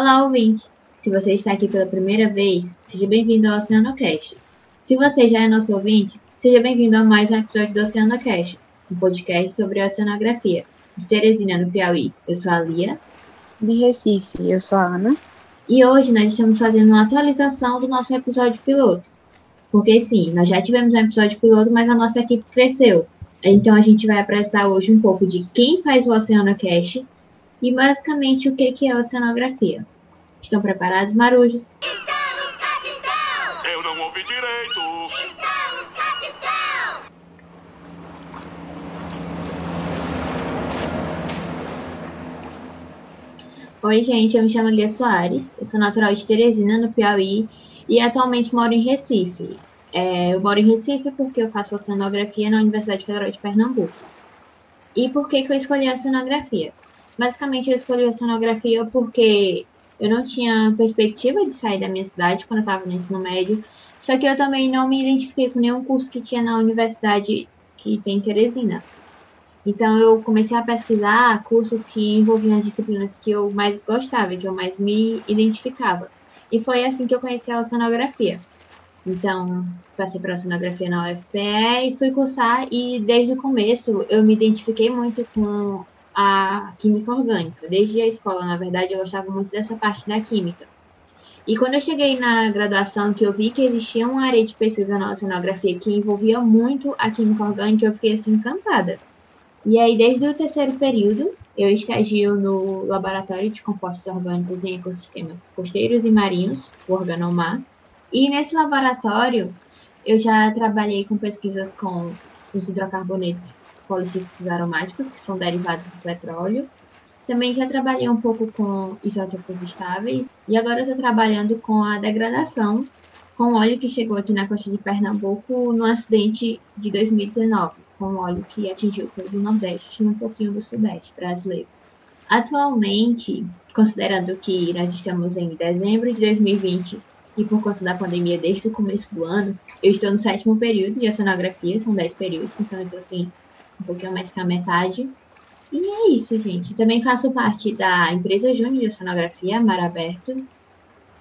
Olá, ouvinte! Se você está aqui pela primeira vez, seja bem-vindo ao OceanoCast. Se você já é nosso ouvinte, seja bem-vindo a mais um episódio do OceanoCast, um podcast sobre oceanografia, de Teresina, no Piauí. Eu sou a Lia. De Recife, eu sou a Ana. E hoje nós estamos fazendo uma atualização do nosso episódio piloto. Porque sim, nós já tivemos um episódio piloto, mas a nossa equipe cresceu. Então a gente vai apresentar hoje um pouco de quem faz o OceanoCast e basicamente o que é oceanografia. Estão preparados, marujos? Estamos, capitão! Eu não ouvi direito. Estamos, capitão! Oi, gente, eu me chamo Lia Soares, eu sou natural de Teresina, no Piauí, e atualmente moro em Recife. É, eu moro em Recife porque eu faço oceanografia na Universidade Federal de Pernambuco. E por que, que eu escolhi a oceanografia? Basicamente, eu escolhi oceanografia porque eu não tinha perspectiva de sair da minha cidade quando eu estava no ensino médio, só que eu também não me identifiquei com nenhum curso que tinha na universidade que tem em Teresina. Então eu comecei a pesquisar cursos que envolviam as disciplinas que eu mais gostava, que eu mais me identificava. E foi assim que eu conheci a oceanografia. Então, passei para oceanografia na UFPE e fui cursar e desde o começo eu me identifiquei muito com a química orgânica. Desde a escola, na verdade, eu gostava muito dessa parte da química. E quando eu cheguei na graduação, que eu vi que existia uma área de pesquisa na oceanografia que envolvia muito a química orgânica, eu fiquei assim encantada. E aí, desde o terceiro período, eu estagio no Laboratório de Compostos Orgânicos em Ecossistemas Costeiros e Marinhos, o Organomar. E nesse laboratório, eu já trabalhei com pesquisas com os hidrocarbonetos policíclicos aromáticos, que são derivados do petróleo. Também já trabalhei um pouco com isótopos estáveis. E agora estou trabalhando com a degradação com óleo que chegou aqui na costa de Pernambuco no acidente de 2019 com óleo que atingiu todo o Nordeste e um pouquinho do Sudeste brasileiro. Atualmente, considerando que nós estamos em dezembro de 2020 e por conta da pandemia desde o começo do ano, eu estou no sétimo período de oceanografia, são 10 períodos, então eu estou assim, um pouquinho mais que a metade. E é isso, gente. Também faço parte da empresa Júnior de Oceanografia, Mar Aberto,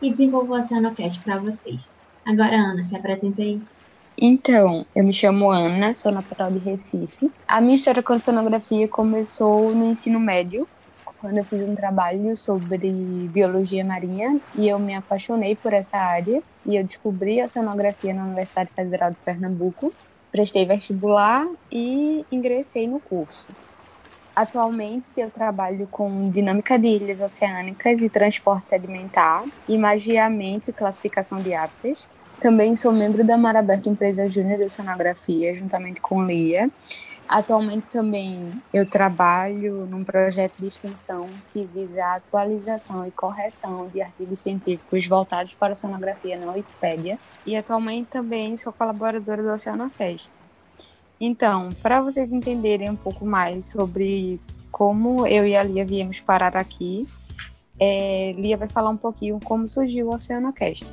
e desenvolvo o Oceanocast para vocês. Agora, Ana, se apresenta aí. Então, eu me chamo Ana, sou natural de Recife. A minha história com a oceanografia começou no ensino médio, quando eu fiz um trabalho sobre biologia marinha e eu me apaixonei por essa área e eu descobri a oceanografia na Universidade Federal de Pernambuco. Prestei vestibular e ingressei no curso. Atualmente eu trabalho com dinâmica de ilhas oceânicas e transporte sedimentar, imagiamento e classificação de hábitats também sou membro da Mar Aberto Empresa Júnior de Oceanografia, juntamente com Lia. Atualmente também eu trabalho num projeto de extensão que visa a atualização e correção de artigos científicos voltados para a oceanografia na Wikipédia. E atualmente também sou colaboradora do Oceanofest. Então, para vocês entenderem um pouco mais sobre como eu e a Lia viemos parar aqui, é, Lia vai falar um pouquinho como surgiu o Oceanocast.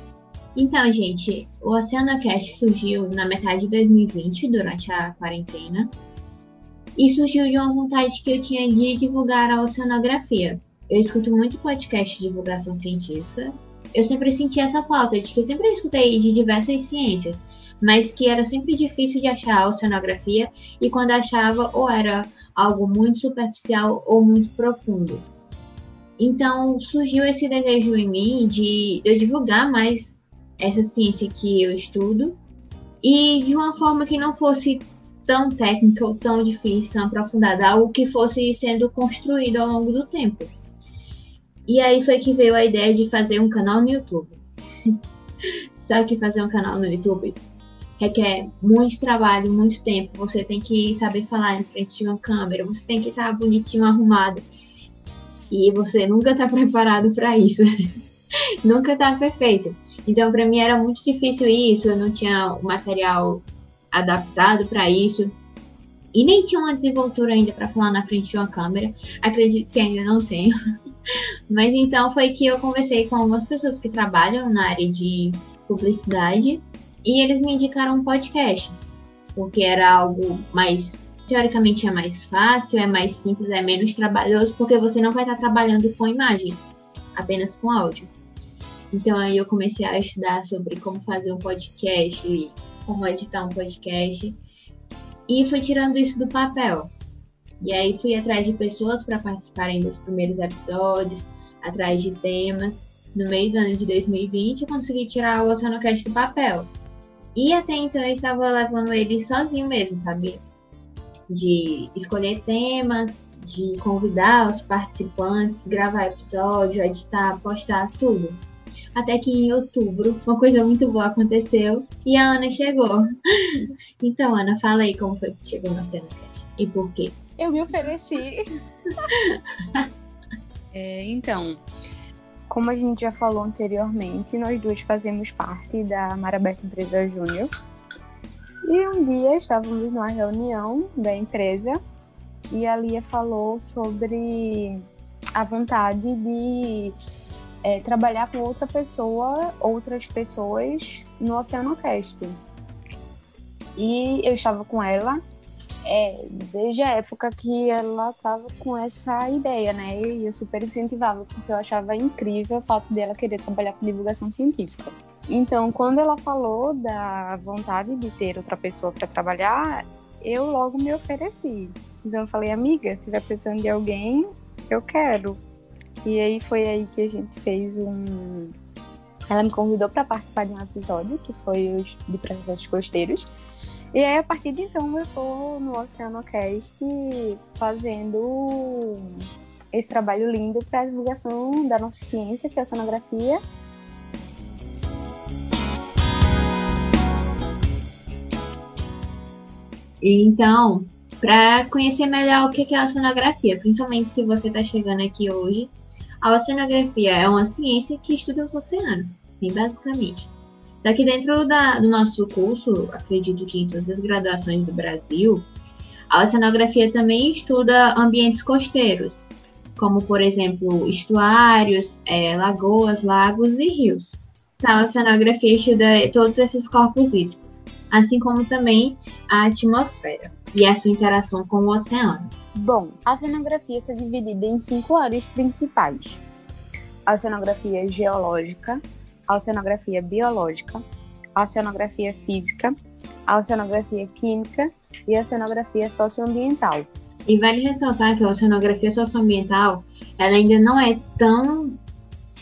Então, gente, o OceanaCast surgiu na metade de 2020, durante a quarentena, e surgiu de uma vontade que eu tinha de divulgar a oceanografia. Eu escuto muito podcast de divulgação científica. Eu sempre senti essa falta de que eu sempre escutei de diversas ciências, mas que era sempre difícil de achar a oceanografia e quando achava ou era algo muito superficial ou muito profundo. Então surgiu esse desejo em mim de eu divulgar mais essa ciência que eu estudo e de uma forma que não fosse tão técnica ou tão difícil, tão aprofundada, algo que fosse sendo construído ao longo do tempo. E aí foi que veio a ideia de fazer um canal no YouTube. Só que fazer um canal no YouTube requer muito trabalho, muito tempo. Você tem que saber falar em frente de uma câmera, você tem que estar bonitinho, arrumado. E você nunca está preparado para isso. nunca está perfeito. Então, para mim era muito difícil isso, eu não tinha o material adaptado para isso. E nem tinha uma desenvoltura ainda para falar na frente de uma câmera. Acredito que ainda não tenho. Mas então foi que eu conversei com algumas pessoas que trabalham na área de publicidade e eles me indicaram um podcast, porque era algo mais teoricamente é mais fácil, é mais simples, é menos trabalhoso, porque você não vai estar trabalhando com imagem. apenas com áudio. Então aí eu comecei a estudar sobre como fazer um podcast, como editar um podcast, e fui tirando isso do papel. E aí fui atrás de pessoas para participarem dos primeiros episódios, atrás de temas. No meio do ano de 2020, eu consegui tirar o Oceanocast do papel. E até então eu estava levando ele sozinho mesmo, sabe? De escolher temas, de convidar os participantes, gravar episódio, editar, postar, tudo. Até que em outubro, uma coisa muito boa aconteceu e a Ana chegou. Então, Ana, fala aí como foi que chegou na Cenacast e por quê. Eu me ofereci. é, então, como a gente já falou anteriormente, nós duas fazemos parte da Marabeca Empresa Júnior. E um dia estávamos numa reunião da empresa e a Lia falou sobre a vontade de é, trabalhar com outra pessoa, outras pessoas no Oceanocast. E eu estava com ela é, desde a época que ela estava com essa ideia, né? E eu super incentivava, porque eu achava incrível o fato dela querer trabalhar com divulgação científica. Então, quando ela falou da vontade de ter outra pessoa para trabalhar, eu logo me ofereci. Então, eu falei, amiga, se tiver precisando de alguém, eu quero. E aí foi aí que a gente fez um. Ela me convidou para participar de um episódio que foi os de processos costeiros. E aí, a partir de então, eu estou no Oceanocast fazendo esse trabalho lindo para divulgação da nossa ciência, que é a sonografia. Então, para conhecer melhor o que é a oceanografia, principalmente se você está chegando aqui hoje, a oceanografia é uma ciência que estuda os oceanos, bem basicamente. Só que dentro da, do nosso curso, acredito que em todas as graduações do Brasil, a oceanografia também estuda ambientes costeiros, como, por exemplo, estuários, é, lagoas, lagos e rios. A oceanografia estuda todos esses corpos hídricos, assim como também a atmosfera e a sua interação com o oceano. Bom, a oceanografia está dividida em cinco áreas principais: a oceanografia geológica, a oceanografia biológica, a oceanografia física, a oceanografia química e a oceanografia socioambiental. E vale ressaltar que a oceanografia socioambiental ela ainda não é tão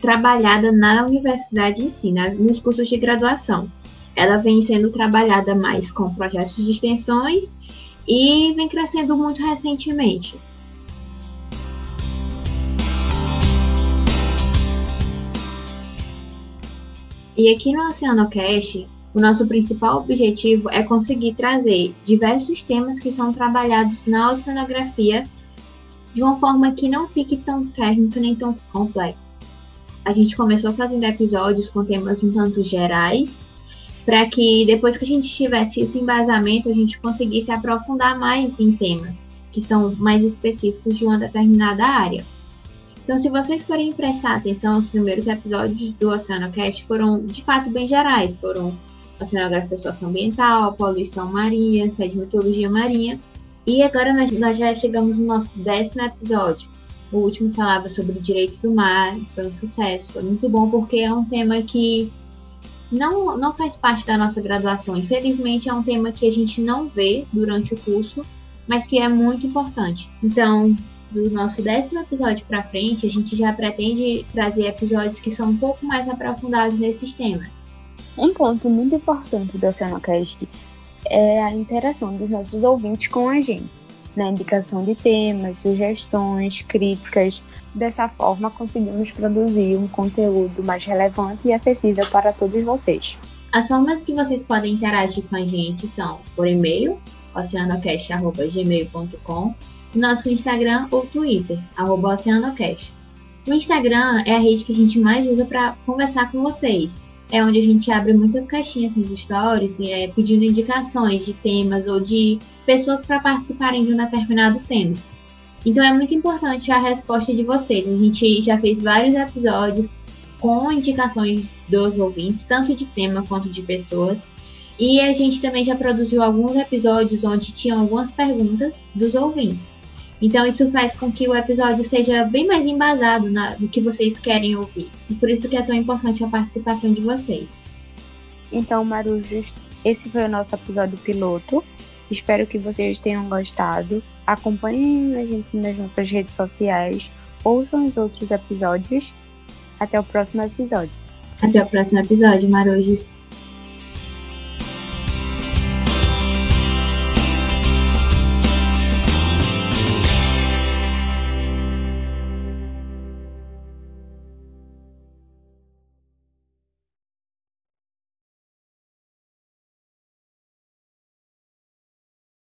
trabalhada na universidade em si, nas, nos cursos de graduação. Ela vem sendo trabalhada mais com projetos de extensões e vem crescendo muito recentemente. E aqui no OceanoCast, o nosso principal objetivo é conseguir trazer diversos temas que são trabalhados na oceanografia de uma forma que não fique tão técnica nem tão complexa. A gente começou fazendo episódios com temas um tanto gerais, para que depois que a gente tivesse esse embasamento, a gente conseguisse aprofundar mais em temas que são mais específicos de uma determinada área. Então, se vocês forem prestar atenção, os primeiros episódios do OceanoCast foram de fato bem gerais. Foram oceanografia socioambiental, poluição marinha, sedimentologia marinha. E agora nós, nós, já chegamos no nosso décimo episódio. O último falava sobre direitos do mar, foi um sucesso, foi muito bom porque é um tema que não, não faz parte da nossa graduação. Infelizmente, é um tema que a gente não vê durante o curso, mas que é muito importante. Então, do nosso décimo episódio para frente, a gente já pretende trazer episódios que são um pouco mais aprofundados nesses temas. Um ponto muito importante do Oceanocast é a interação dos nossos ouvintes com a gente, na indicação de temas, sugestões, críticas. Dessa forma, conseguimos produzir um conteúdo mais relevante e acessível para todos vocês. As formas que vocês podem interagir com a gente são por e-mail, oceanocast.gmail.com nosso Instagram ou Twitter, arroba OceanoCast. O Instagram é a rede que a gente mais usa para conversar com vocês. É onde a gente abre muitas caixinhas nos stories, é, pedindo indicações de temas ou de pessoas para participarem de um determinado tema. Então é muito importante a resposta de vocês. A gente já fez vários episódios com indicações dos ouvintes, tanto de tema quanto de pessoas. E a gente também já produziu alguns episódios onde tinham algumas perguntas dos ouvintes. Então isso faz com que o episódio seja bem mais embasado na, no que vocês querem ouvir. E por isso que é tão importante a participação de vocês. Então, Marujos, esse foi o nosso episódio piloto. Espero que vocês tenham gostado. Acompanhem a gente nas nossas redes sociais. Ouçam os outros episódios. Até o próximo episódio. Até o próximo episódio, Marujos.